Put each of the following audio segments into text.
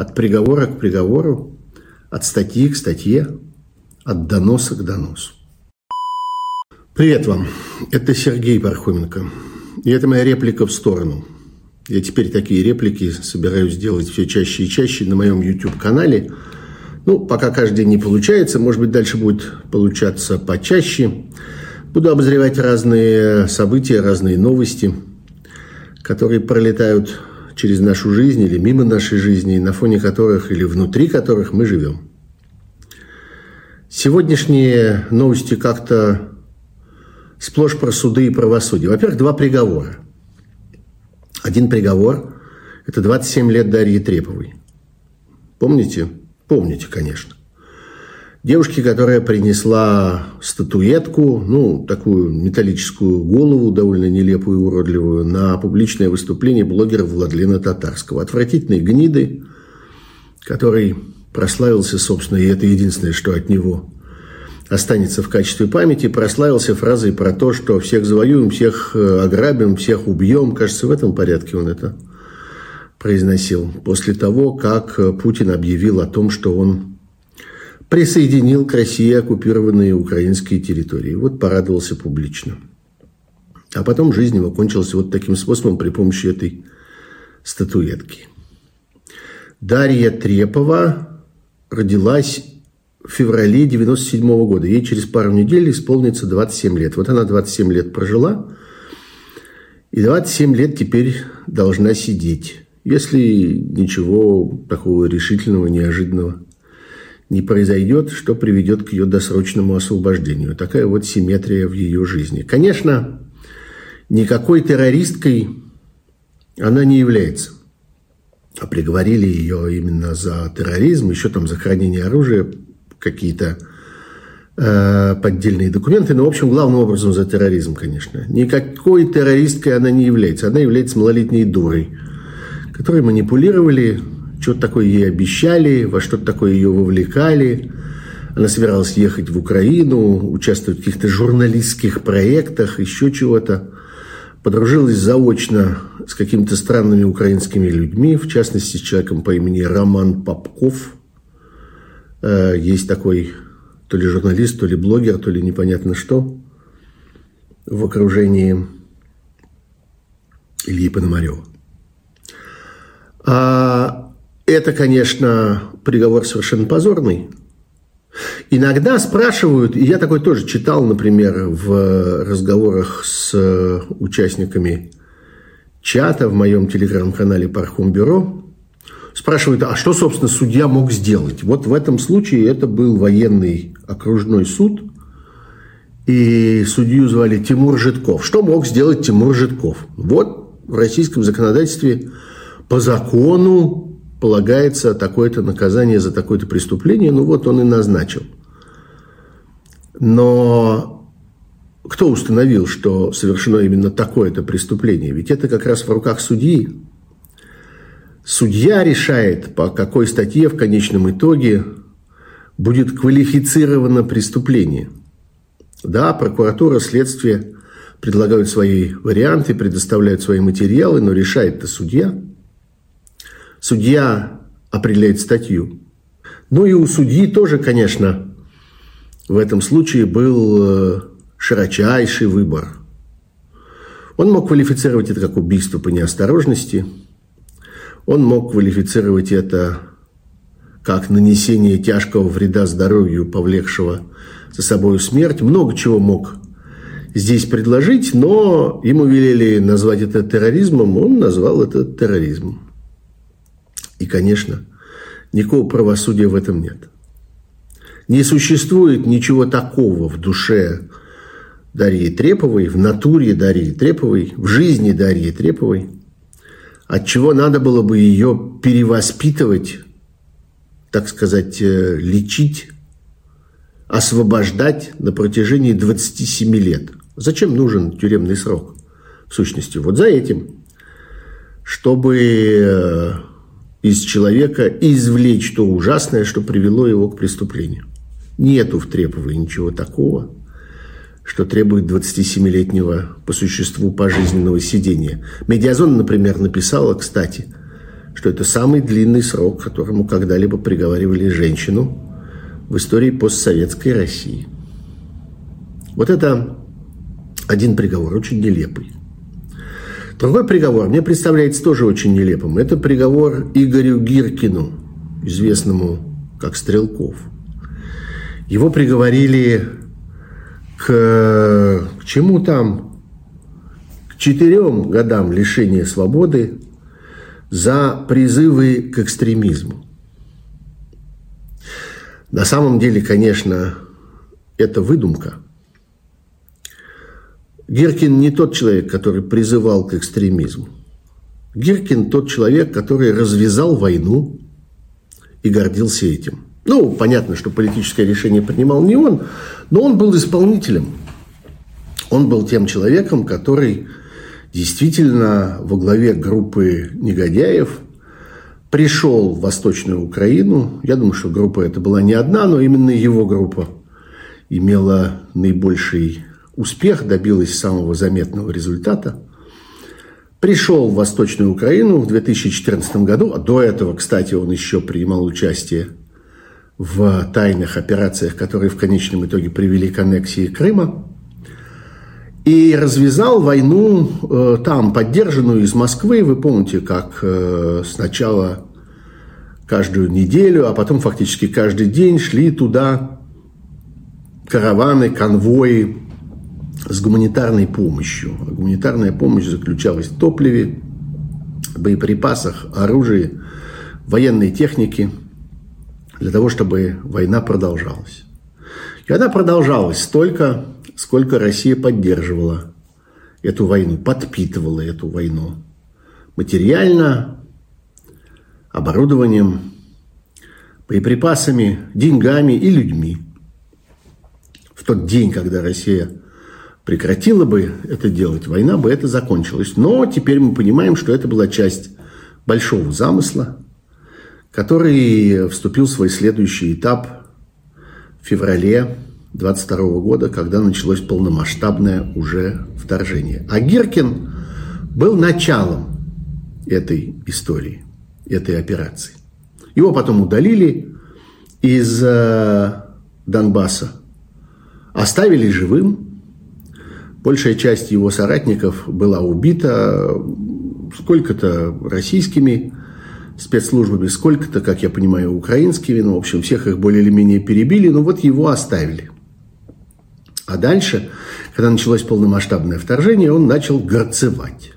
От приговора к приговору, от статьи к статье, от доноса к доносу. Привет вам, это Сергей Пархоменко. И это моя реплика в сторону. Я теперь такие реплики собираюсь делать все чаще и чаще на моем YouTube-канале. Ну, пока каждый день не получается, может быть, дальше будет получаться почаще. Буду обозревать разные события, разные новости, которые пролетают через нашу жизнь или мимо нашей жизни, на фоне которых или внутри которых мы живем. Сегодняшние новости как-то сплошь про суды и правосудие. Во-первых, два приговора. Один приговор – это 27 лет Дарьи Треповой. Помните? Помните, конечно. Девушки, которая принесла статуэтку, ну, такую металлическую голову, довольно нелепую и уродливую, на публичное выступление блогера Владлена Татарского. Отвратительной гниды, который прославился, собственно, и это единственное, что от него останется в качестве памяти, прославился фразой про то, что всех завоюем, всех э, ограбим, всех убьем. Кажется, в этом порядке он это произносил. После того, как Путин объявил о том, что он присоединил к России оккупированные украинские территории. Вот порадовался публично. А потом жизнь его кончилась вот таким способом при помощи этой статуэтки. Дарья Трепова родилась в феврале 97 -го года. Ей через пару недель исполнится 27 лет. Вот она 27 лет прожила, и 27 лет теперь должна сидеть, если ничего такого решительного, неожиданного не произойдет, что приведет к ее досрочному освобождению. Такая вот симметрия в ее жизни. Конечно, никакой террористкой она не является. А приговорили ее именно за терроризм, еще там за хранение оружия, какие-то э, поддельные документы. Но, в общем, главным образом за терроризм, конечно. Никакой террористкой она не является. Она является малолетней дурой, которой манипулировали, что-то такое ей обещали, во что-то такое ее вовлекали. Она собиралась ехать в Украину, участвовать в каких-то журналистских проектах, еще чего-то. Подружилась заочно с какими-то странными украинскими людьми, в частности, с человеком по имени Роман Попков. Э, есть такой то ли журналист, то ли блогер, то ли непонятно что в окружении Ильи Пономарева. А это, конечно, приговор совершенно позорный. Иногда спрашивают, и я такой тоже читал, например, в разговорах с участниками чата в моем телеграм-канале Пархум Бюро, спрашивают, а что, собственно, судья мог сделать? Вот в этом случае это был военный окружной суд, и судью звали Тимур Житков. Что мог сделать Тимур Житков? Вот в российском законодательстве по закону полагается такое-то наказание за такое-то преступление, ну вот он и назначил. Но кто установил, что совершено именно такое-то преступление? Ведь это как раз в руках судьи. Судья решает, по какой статье в конечном итоге будет квалифицировано преступление. Да, прокуратура, следствие предлагают свои варианты, предоставляют свои материалы, но решает это судья – Судья определяет статью. Ну и у судьи тоже, конечно, в этом случае был э, широчайший выбор. Он мог квалифицировать это как убийство по неосторожности. Он мог квалифицировать это как нанесение тяжкого вреда здоровью, повлекшего за собой смерть. Много чего мог здесь предложить, но ему велели назвать это терроризмом, он назвал это терроризмом. И, конечно, никакого правосудия в этом нет. Не существует ничего такого в душе Дарьи Треповой, в натуре Дарьи Треповой, в жизни Дарьи Треповой, от чего надо было бы ее перевоспитывать, так сказать, э, лечить, освобождать на протяжении 27 лет. Зачем нужен тюремный срок? В сущности, вот за этим, чтобы э, из человека извлечь то ужасное, что привело его к преступлению. Нету в Треповой ничего такого, что требует 27-летнего по существу пожизненного сидения. Медиазон, например, написала, кстати, что это самый длинный срок, которому когда-либо приговаривали женщину в истории постсоветской России. Вот это один приговор, очень нелепый. Другой приговор мне представляется тоже очень нелепым. Это приговор Игорю Гиркину, известному как Стрелков. Его приговорили к, к чему там? К четырем годам лишения свободы за призывы к экстремизму. На самом деле, конечно, это выдумка. Гиркин не тот человек, который призывал к экстремизму. Гиркин тот человек, который развязал войну и гордился этим. Ну, понятно, что политическое решение принимал не он, но он был исполнителем. Он был тем человеком, который действительно во главе группы негодяев пришел в Восточную Украину. Я думаю, что группа это была не одна, но именно его группа имела наибольший успех, добилась самого заметного результата. Пришел в Восточную Украину в 2014 году, а до этого, кстати, он еще принимал участие в тайных операциях, которые в конечном итоге привели к аннексии Крыма и развязал войну э, там, поддержанную из Москвы. Вы помните, как э, сначала каждую неделю, а потом фактически каждый день шли туда караваны, конвои с гуманитарной помощью. А гуманитарная помощь заключалась в топливе, боеприпасах, оружии, военной технике для того, чтобы война продолжалась. И она продолжалась столько, сколько Россия поддерживала эту войну, подпитывала эту войну материально, оборудованием, боеприпасами, деньгами и людьми. В тот день, когда Россия прекратила бы это делать, война бы это закончилась. Но теперь мы понимаем, что это была часть большого замысла, который вступил в свой следующий этап в феврале 22 года, когда началось полномасштабное уже вторжение. А Гиркин был началом этой истории, этой операции. Его потом удалили из э, Донбасса, оставили живым. Большая часть его соратников была убита сколько-то российскими спецслужбами, сколько-то, как я понимаю, украинскими. Ну, в общем, всех их более или менее перебили, но вот его оставили. А дальше, когда началось полномасштабное вторжение, он начал горцевать.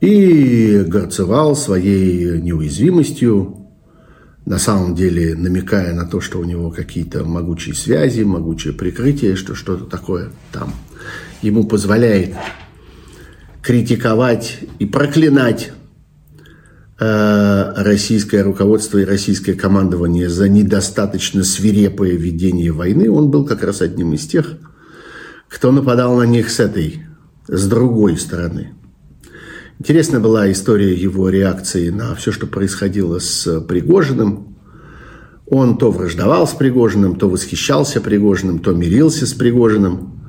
И горцевал своей неуязвимостью, на самом деле намекая на то, что у него какие-то могучие связи, могучее прикрытие, что что-то такое там ему позволяет критиковать и проклинать э, российское руководство и российское командование за недостаточно свирепое ведение войны, он был как раз одним из тех, кто нападал на них с этой, с другой стороны. Интересна была история его реакции на все, что происходило с Пригожиным. Он то враждовал с Пригожиным, то восхищался Пригожиным, то мирился с Пригожиным,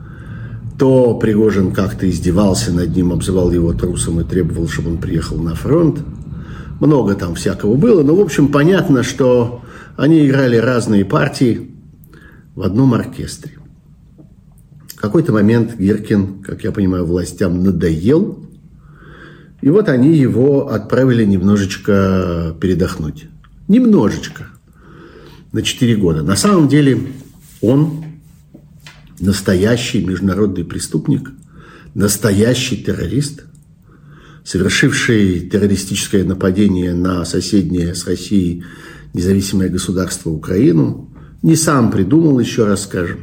то Пригожин как-то издевался над ним, обзывал его трусом и требовал, чтобы он приехал на фронт. Много там всякого было, но, в общем, понятно, что они играли разные партии в одном оркестре. В какой-то момент Гиркин, как я понимаю, властям надоел, и вот они его отправили немножечко передохнуть. Немножечко. На 4 года. На самом деле он настоящий международный преступник, настоящий террорист, совершивший террористическое нападение на соседнее с Россией независимое государство Украину, не сам придумал, еще раз скажем,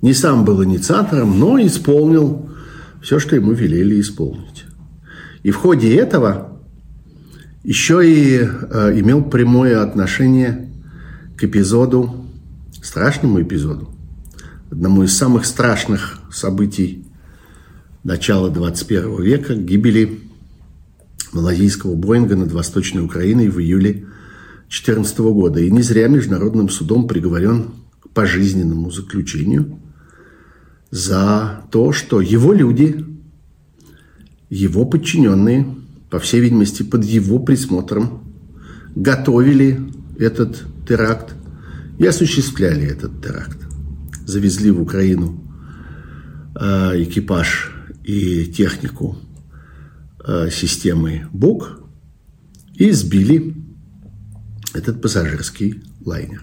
не сам был инициатором, но исполнил все, что ему велели исполнить. И в ходе этого еще и э, имел прямое отношение к эпизоду, страшному эпизоду, одному из самых страшных событий начала 21 века, гибели малазийского Боинга над Восточной Украиной в июле 2014 года. И не зря Международным судом приговорен к пожизненному заключению за то, что его люди его подчиненные по всей видимости, под его присмотром готовили этот теракт и осуществляли этот теракт. Завезли в Украину э, экипаж и технику э, системы БУК и сбили этот пассажирский лайнер.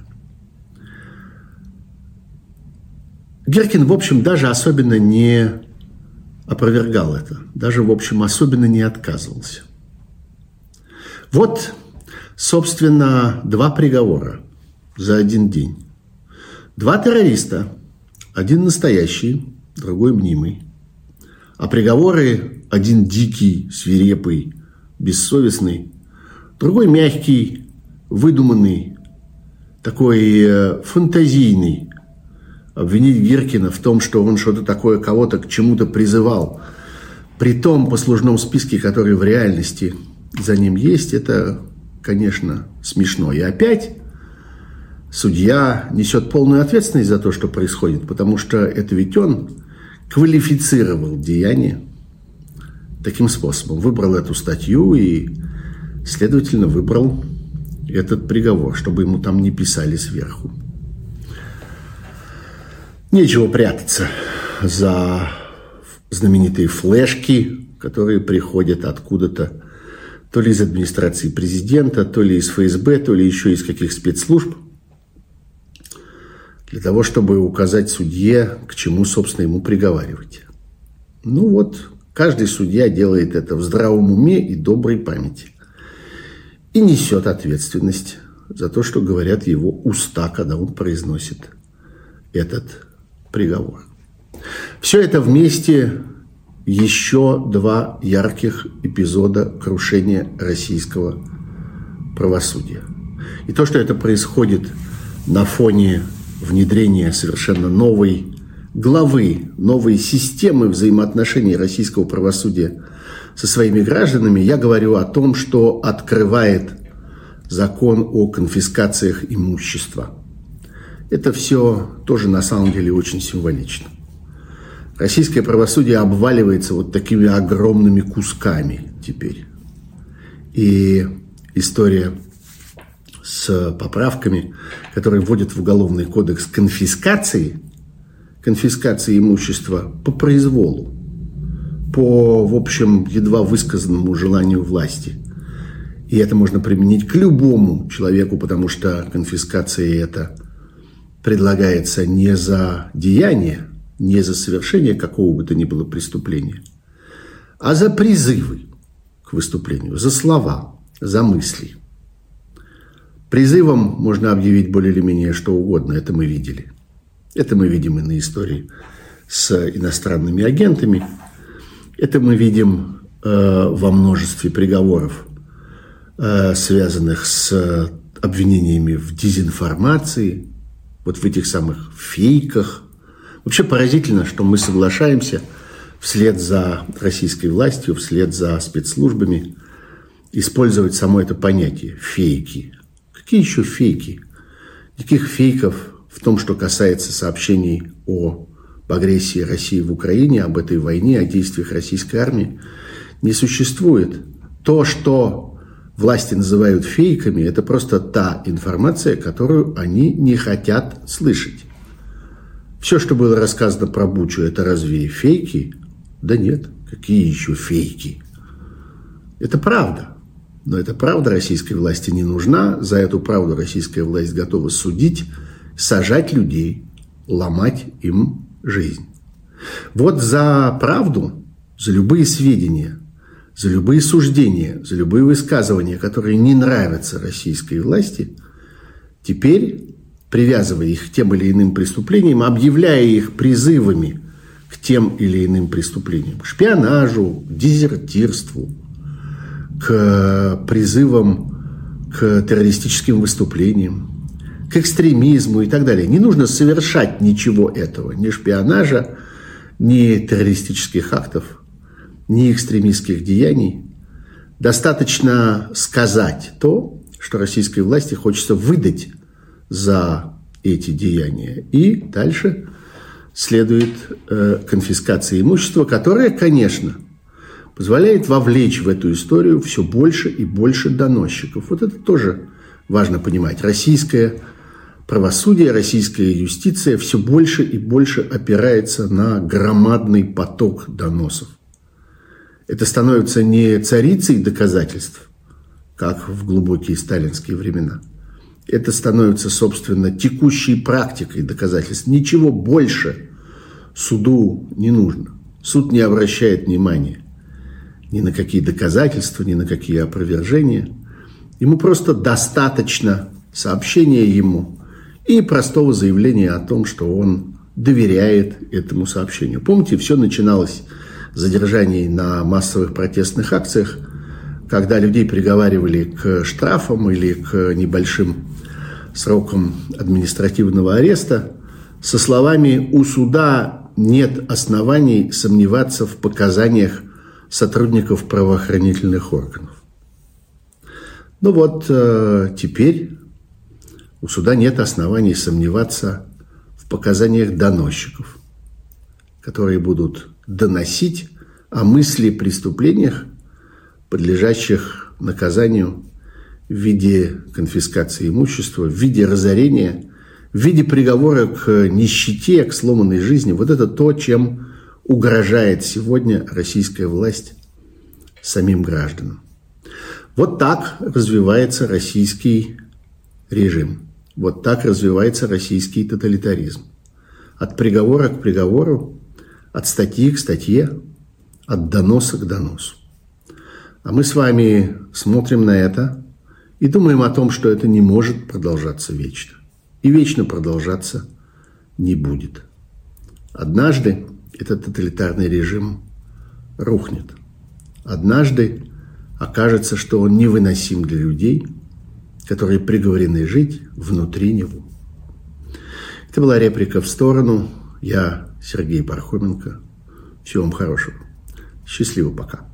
Геркин, в общем, даже особенно не опровергал это, даже, в общем, особенно не отказывался. Вот, собственно, два приговора за один день. Два террориста, один настоящий, другой мнимый. А приговоры один дикий, свирепый, бессовестный, другой мягкий, выдуманный, такой э, фантазийный, обвинить Гиркина в том, что он что-то такое кого-то к чему-то призывал, при том послужном списке, который в реальности за ним есть, это, конечно, смешно. И опять судья несет полную ответственность за то, что происходит, потому что это ведь он квалифицировал деяние таким способом. Выбрал эту статью и, следовательно, выбрал этот приговор, чтобы ему там не писали сверху. Нечего прятаться за знаменитые флешки, которые приходят откуда-то, то ли из администрации президента, то ли из ФСБ, то ли еще из каких спецслужб, для того, чтобы указать судье, к чему, собственно, ему приговаривать. Ну вот, каждый судья делает это в здравом уме и доброй памяти. И несет ответственность за то, что говорят его уста, когда он произносит этот приговор. Все это вместе еще два ярких эпизода крушения российского правосудия. И то, что это происходит на фоне внедрения совершенно новой главы, новой системы взаимоотношений российского правосудия со своими гражданами, я говорю о том, что открывает закон о конфискациях имущества – это все тоже на самом деле очень символично. Российское правосудие обваливается вот такими огромными кусками теперь. И история с поправками, которые вводят в Уголовный кодекс конфискации, конфискации имущества по произволу, по, в общем, едва высказанному желанию власти. И это можно применить к любому человеку, потому что конфискация – это – предлагается не за деяние, не за совершение какого бы то ни было преступления, а за призывы к выступлению, за слова, за мысли. Призывом можно объявить более или менее что угодно, это мы видели. Это мы видим и на истории с иностранными агентами. Это мы видим э, во множестве приговоров, э, связанных с обвинениями в дезинформации, вот в этих самых фейках. Вообще поразительно, что мы соглашаемся вслед за российской властью, вслед за спецслужбами использовать само это понятие «фейки». Какие еще фейки? Никаких фейков в том, что касается сообщений о агрессии России в Украине, об этой войне, о действиях российской армии, не существует. То, что власти называют фейками, это просто та информация, которую они не хотят слышать. Все, что было рассказано про Бучу, это разве фейки? Да нет, какие еще фейки? Это правда. Но эта правда российской власти не нужна. За эту правду российская власть готова судить, сажать людей, ломать им жизнь. Вот за правду, за любые сведения, за любые суждения, за любые высказывания, которые не нравятся российской власти, теперь, привязывая их к тем или иным преступлениям, объявляя их призывами к тем или иным преступлениям, к шпионажу, к дезертирству, к призывам к террористическим выступлениям, к экстремизму и так далее. Не нужно совершать ничего этого, ни шпионажа, ни террористических актов – ни экстремистских деяний. Достаточно сказать то, что российской власти хочется выдать за эти деяния. И дальше следует э, конфискация имущества, которая, конечно, позволяет вовлечь в эту историю все больше и больше доносчиков. Вот это тоже важно понимать. Российское правосудие, российская юстиция все больше и больше опирается на громадный поток доносов. Это становится не царицей доказательств, как в глубокие сталинские времена. Это становится, собственно, текущей практикой доказательств. Ничего больше суду не нужно. Суд не обращает внимания ни на какие доказательства, ни на какие опровержения. Ему просто достаточно сообщения ему и простого заявления о том, что он доверяет этому сообщению. Помните, все начиналось задержаний на массовых протестных акциях, когда людей приговаривали к штрафам или к небольшим срокам административного ареста со словами «у суда нет оснований сомневаться в показаниях сотрудников правоохранительных органов». Ну вот э, теперь у суда нет оснований сомневаться в показаниях доносчиков, которые будут доносить о мысли преступлениях, подлежащих наказанию в виде конфискации имущества, в виде разорения, в виде приговора к нищете, к сломанной жизни. Вот это то, чем угрожает сегодня российская власть самим гражданам. Вот так развивается российский режим. Вот так развивается российский тоталитаризм. От приговора к приговору, от статьи к статье, от доноса к доносу. А мы с вами смотрим на это и думаем о том, что это не может продолжаться вечно. И вечно продолжаться не будет. Однажды этот тоталитарный режим рухнет. Однажды окажется, что он невыносим для людей – которые приговорены жить внутри него. Это была реплика в сторону. Я Сергей Пархоменко. Всего вам хорошего. Счастливо пока.